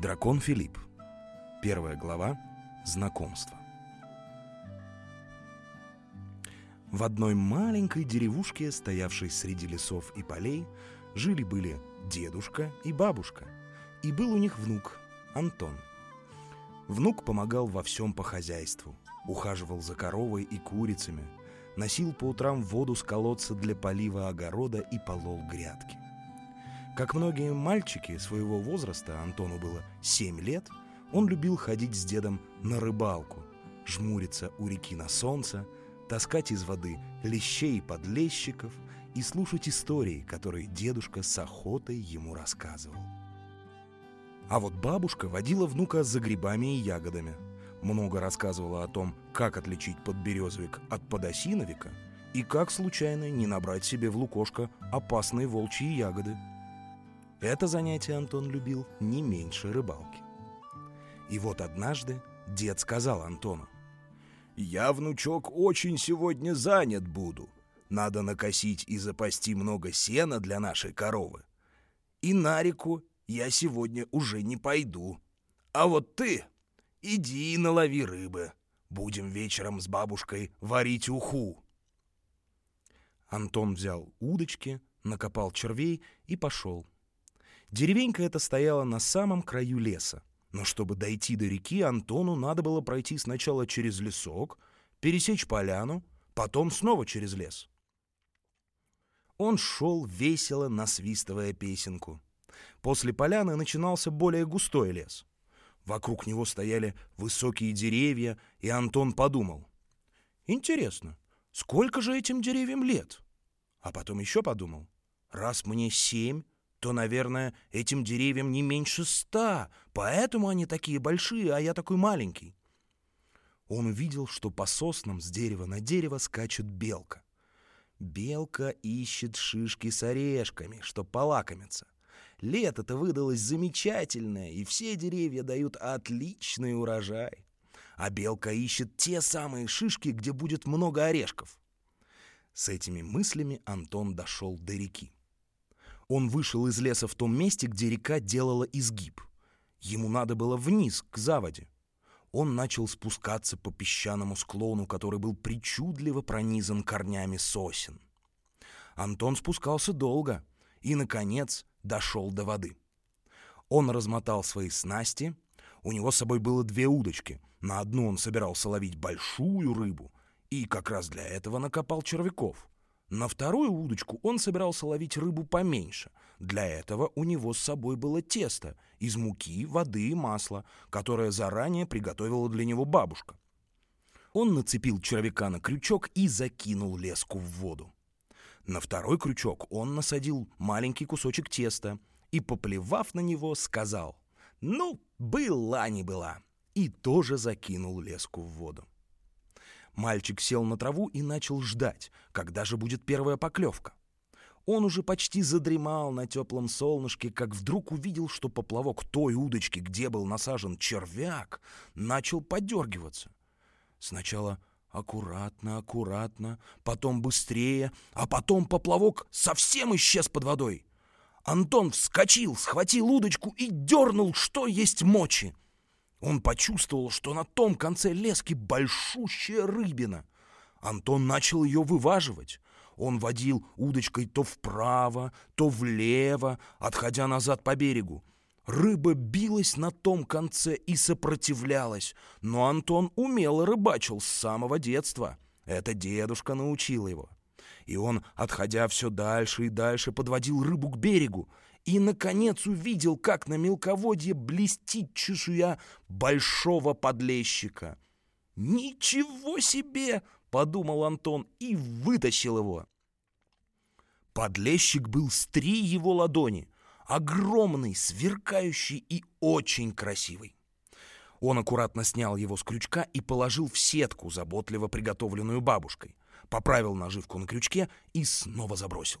Дракон Филипп. Первая глава. Знакомство. В одной маленькой деревушке, стоявшей среди лесов и полей, жили-были дедушка и бабушка. И был у них внук, Антон. Внук помогал во всем по хозяйству, ухаживал за коровой и курицами, носил по утрам воду с колодца для полива огорода и полол грядки. Как многие мальчики своего возраста, Антону было 7 лет, он любил ходить с дедом на рыбалку, жмуриться у реки на солнце, таскать из воды лещей и подлещиков и слушать истории, которые дедушка с охотой ему рассказывал. А вот бабушка водила внука за грибами и ягодами. Много рассказывала о том, как отличить подберезовик от подосиновика и как случайно не набрать себе в лукошко опасные волчьи ягоды. Это занятие Антон любил не меньше рыбалки. И вот однажды дед сказал Антону, «Я, внучок, очень сегодня занят буду. Надо накосить и запасти много сена для нашей коровы. И на реку я сегодня уже не пойду. А вот ты иди налови рыбы. Будем вечером с бабушкой варить уху». Антон взял удочки, накопал червей и пошел. Деревенька эта стояла на самом краю леса. Но чтобы дойти до реки, Антону надо было пройти сначала через лесок, пересечь поляну, потом снова через лес. Он шел весело, насвистывая песенку. После поляны начинался более густой лес. Вокруг него стояли высокие деревья, и Антон подумал. «Интересно, сколько же этим деревьям лет?» А потом еще подумал. «Раз мне семь, то, наверное, этим деревьям не меньше ста, поэтому они такие большие, а я такой маленький». Он увидел, что по соснам с дерева на дерево скачет белка. Белка ищет шишки с орешками, чтоб полакомиться. Лето-то выдалось замечательное, и все деревья дают отличный урожай. А белка ищет те самые шишки, где будет много орешков. С этими мыслями Антон дошел до реки. Он вышел из леса в том месте, где река делала изгиб. Ему надо было вниз, к заводе. Он начал спускаться по песчаному склону, который был причудливо пронизан корнями сосен. Антон спускался долго и, наконец, дошел до воды. Он размотал свои снасти. У него с собой было две удочки. На одну он собирался ловить большую рыбу и как раз для этого накопал червяков. На вторую удочку он собирался ловить рыбу поменьше. Для этого у него с собой было тесто из муки, воды и масла, которое заранее приготовила для него бабушка. Он нацепил червяка на крючок и закинул леску в воду. На второй крючок он насадил маленький кусочек теста и, поплевав на него, сказал «Ну, была не была» и тоже закинул леску в воду. Мальчик сел на траву и начал ждать, когда же будет первая поклевка. Он уже почти задремал на теплом солнышке, как вдруг увидел, что поплавок той удочки, где был насажен червяк, начал подергиваться. Сначала Аккуратно, аккуратно, потом быстрее, а потом поплавок совсем исчез под водой. Антон вскочил, схватил удочку и дернул, что есть мочи. Он почувствовал, что на том конце лески большущая рыбина. Антон начал ее вываживать. Он водил удочкой то вправо, то влево, отходя назад по берегу. Рыба билась на том конце и сопротивлялась, но Антон умело рыбачил с самого детства. Это дедушка научил его. И он, отходя все дальше и дальше, подводил рыбу к берегу и, наконец, увидел, как на мелководье блестит чешуя большого подлещика. «Ничего себе!» — подумал Антон и вытащил его. Подлещик был с три его ладони — огромный, сверкающий и очень красивый. Он аккуратно снял его с крючка и положил в сетку, заботливо приготовленную бабушкой. Поправил наживку на крючке и снова забросил.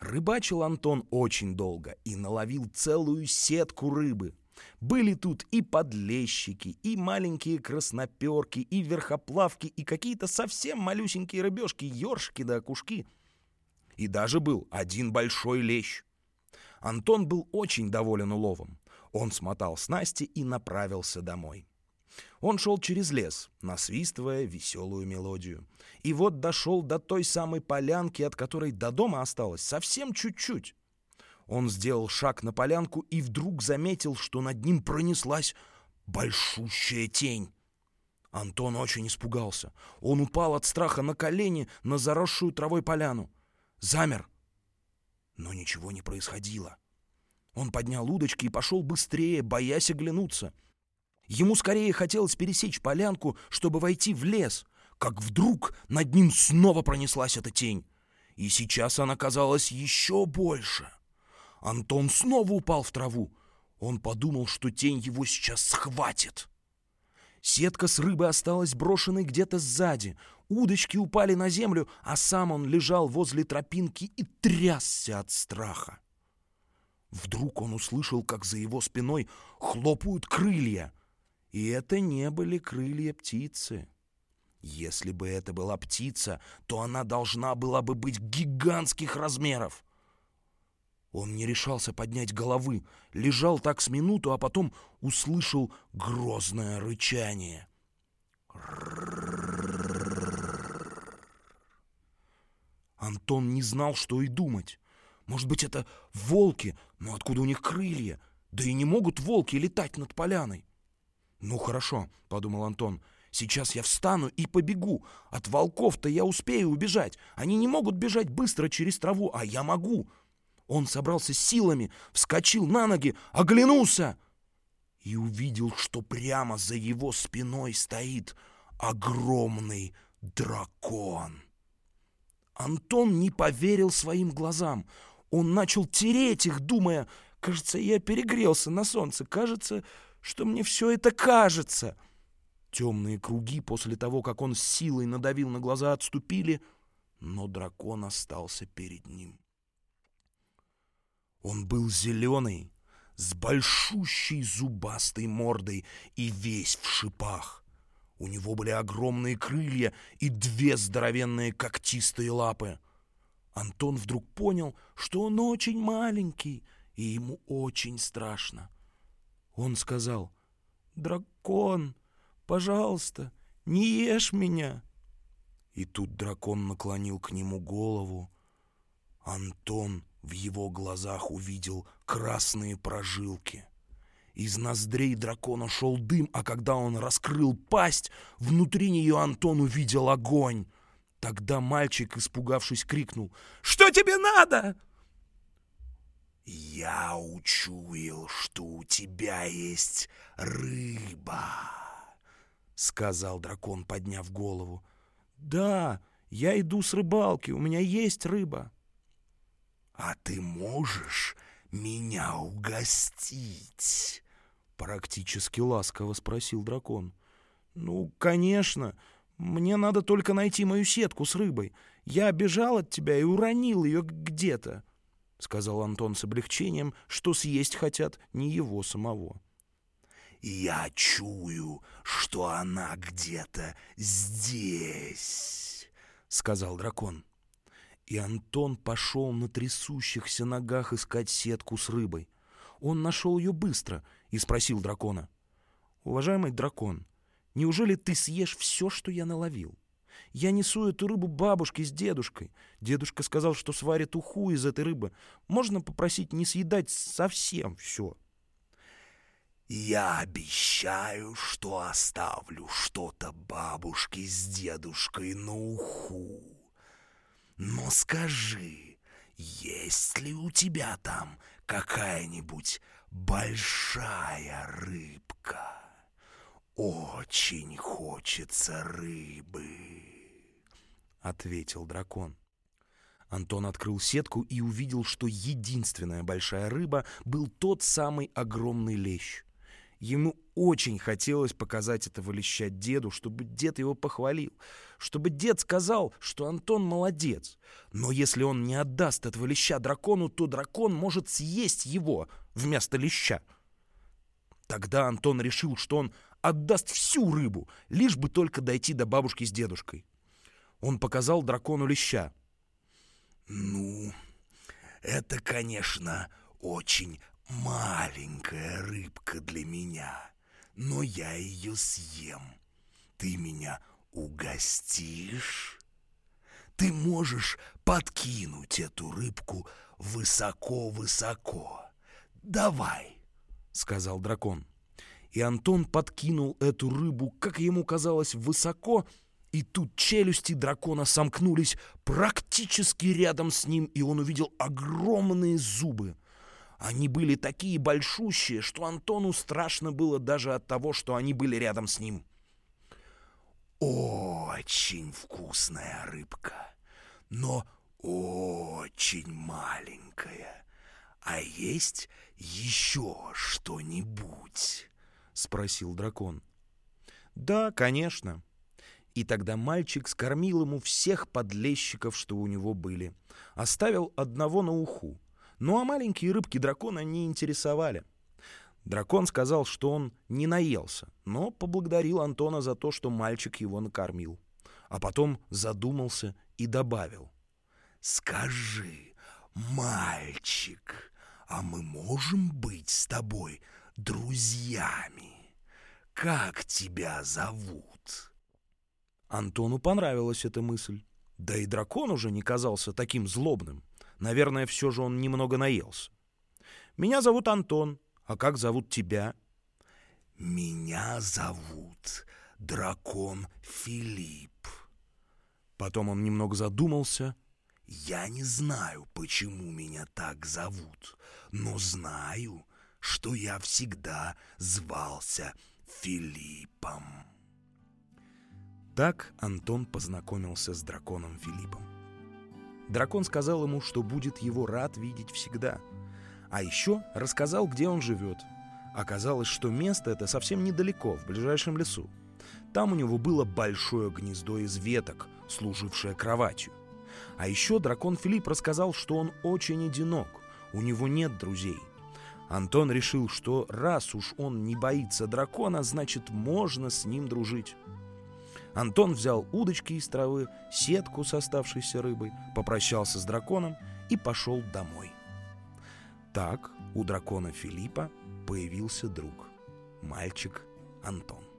Рыбачил Антон очень долго и наловил целую сетку рыбы. Были тут и подлещики, и маленькие красноперки, и верхоплавки, и какие-то совсем малюсенькие рыбешки, ёршики да окушки. И даже был один большой лещ. Антон был очень доволен уловом. Он смотал снасти и направился домой. Он шел через лес, насвистывая веселую мелодию. И вот дошел до той самой полянки, от которой до дома осталось совсем чуть-чуть. Он сделал шаг на полянку и вдруг заметил, что над ним пронеслась большущая тень. Антон очень испугался. Он упал от страха на колени на заросшую травой поляну. Замер. Но ничего не происходило. Он поднял удочки и пошел быстрее, боясь оглянуться. Ему скорее хотелось пересечь полянку, чтобы войти в лес, как вдруг над ним снова пронеслась эта тень. И сейчас она казалась еще больше — Антон снова упал в траву. Он подумал, что тень его сейчас схватит. Сетка с рыбой осталась брошенной где-то сзади. Удочки упали на землю, а сам он лежал возле тропинки и трясся от страха. Вдруг он услышал, как за его спиной хлопают крылья. И это не были крылья птицы. Если бы это была птица, то она должна была бы быть гигантских размеров. Он не решался поднять головы, лежал так с минуту, а потом услышал грозное рычание. Антон не знал, что и думать. Может быть, это волки, но откуда у них крылья? Да и не могут волки летать над поляной. «Ну хорошо», — подумал Антон, — «сейчас я встану и побегу. От волков-то я успею убежать. Они не могут бежать быстро через траву, а я могу». Он собрался силами, вскочил на ноги, оглянулся и увидел, что прямо за его спиной стоит огромный дракон. Антон не поверил своим глазам. Он начал тереть их, думая, кажется, я перегрелся на солнце, кажется, что мне все это кажется. Темные круги после того, как он с силой надавил на глаза, отступили, но дракон остался перед ним. Он был зеленый, с большущей зубастой мордой и весь в шипах. У него были огромные крылья и две здоровенные когтистые лапы. Антон вдруг понял, что он очень маленький, и ему очень страшно. Он сказал, «Дракон, пожалуйста, не ешь меня!» И тут дракон наклонил к нему голову. Антон в его глазах увидел красные прожилки. Из ноздрей дракона шел дым, а когда он раскрыл пасть, внутри нее Антон увидел огонь. Тогда мальчик, испугавшись, крикнул «Что тебе надо?» «Я учуял, что у тебя есть рыба», — сказал дракон, подняв голову. «Да, я иду с рыбалки, у меня есть рыба». «А ты можешь меня угостить?» Практически ласково спросил дракон. «Ну, конечно. Мне надо только найти мою сетку с рыбой. Я бежал от тебя и уронил ее где-то», — сказал Антон с облегчением, что съесть хотят не его самого. «Я чую, что она где-то здесь», — сказал дракон. И Антон пошел на трясущихся ногах искать сетку с рыбой. Он нашел ее быстро и спросил дракона. «Уважаемый дракон, неужели ты съешь все, что я наловил? Я несу эту рыбу бабушке с дедушкой. Дедушка сказал, что сварит уху из этой рыбы. Можно попросить не съедать совсем все?» «Я обещаю, что оставлю что-то бабушке с дедушкой на уху», но скажи, есть ли у тебя там какая-нибудь большая рыбка? Очень хочется рыбы, — ответил дракон. Антон открыл сетку и увидел, что единственная большая рыба был тот самый огромный лещ. Ему очень хотелось показать этого леща деду, чтобы дед его похвалил, чтобы дед сказал, что Антон молодец. Но если он не отдаст этого леща дракону, то дракон может съесть его вместо леща. Тогда Антон решил, что он отдаст всю рыбу, лишь бы только дойти до бабушки с дедушкой. Он показал дракону леща. «Ну, это, конечно, очень маленькая рыбка для меня, но я ее съем. Ты меня угостишь? Ты можешь подкинуть эту рыбку высоко-высоко. Давай!» — сказал дракон. И Антон подкинул эту рыбу, как ему казалось, высоко, и тут челюсти дракона сомкнулись практически рядом с ним, и он увидел огромные зубы. Они были такие большущие, что Антону страшно было даже от того, что они были рядом с ним. «Очень вкусная рыбка, но очень маленькая. А есть еще что-нибудь?» — спросил дракон. «Да, конечно». И тогда мальчик скормил ему всех подлещиков, что у него были. Оставил одного на уху. Ну а маленькие рыбки дракона не интересовали. Дракон сказал, что он не наелся, но поблагодарил Антона за то, что мальчик его накормил. А потом задумался и добавил. «Скажи, мальчик, а мы можем быть с тобой друзьями? Как тебя зовут?» Антону понравилась эта мысль. Да и дракон уже не казался таким злобным. Наверное, все же он немного наелся. «Меня зовут Антон. А как зовут тебя?» «Меня зовут Дракон Филипп». Потом он немного задумался. «Я не знаю, почему меня так зовут, но знаю, что я всегда звался Филиппом». Так Антон познакомился с драконом Филиппом. Дракон сказал ему, что будет его рад видеть всегда. А еще рассказал, где он живет. Оказалось, что место это совсем недалеко, в ближайшем лесу. Там у него было большое гнездо из веток, служившее кроватью. А еще дракон Филипп рассказал, что он очень одинок, у него нет друзей. Антон решил, что раз уж он не боится дракона, значит можно с ним дружить. Антон взял удочки из травы, сетку с оставшейся рыбой, попрощался с драконом и пошел домой. Так у дракона Филиппа появился друг, мальчик Антон.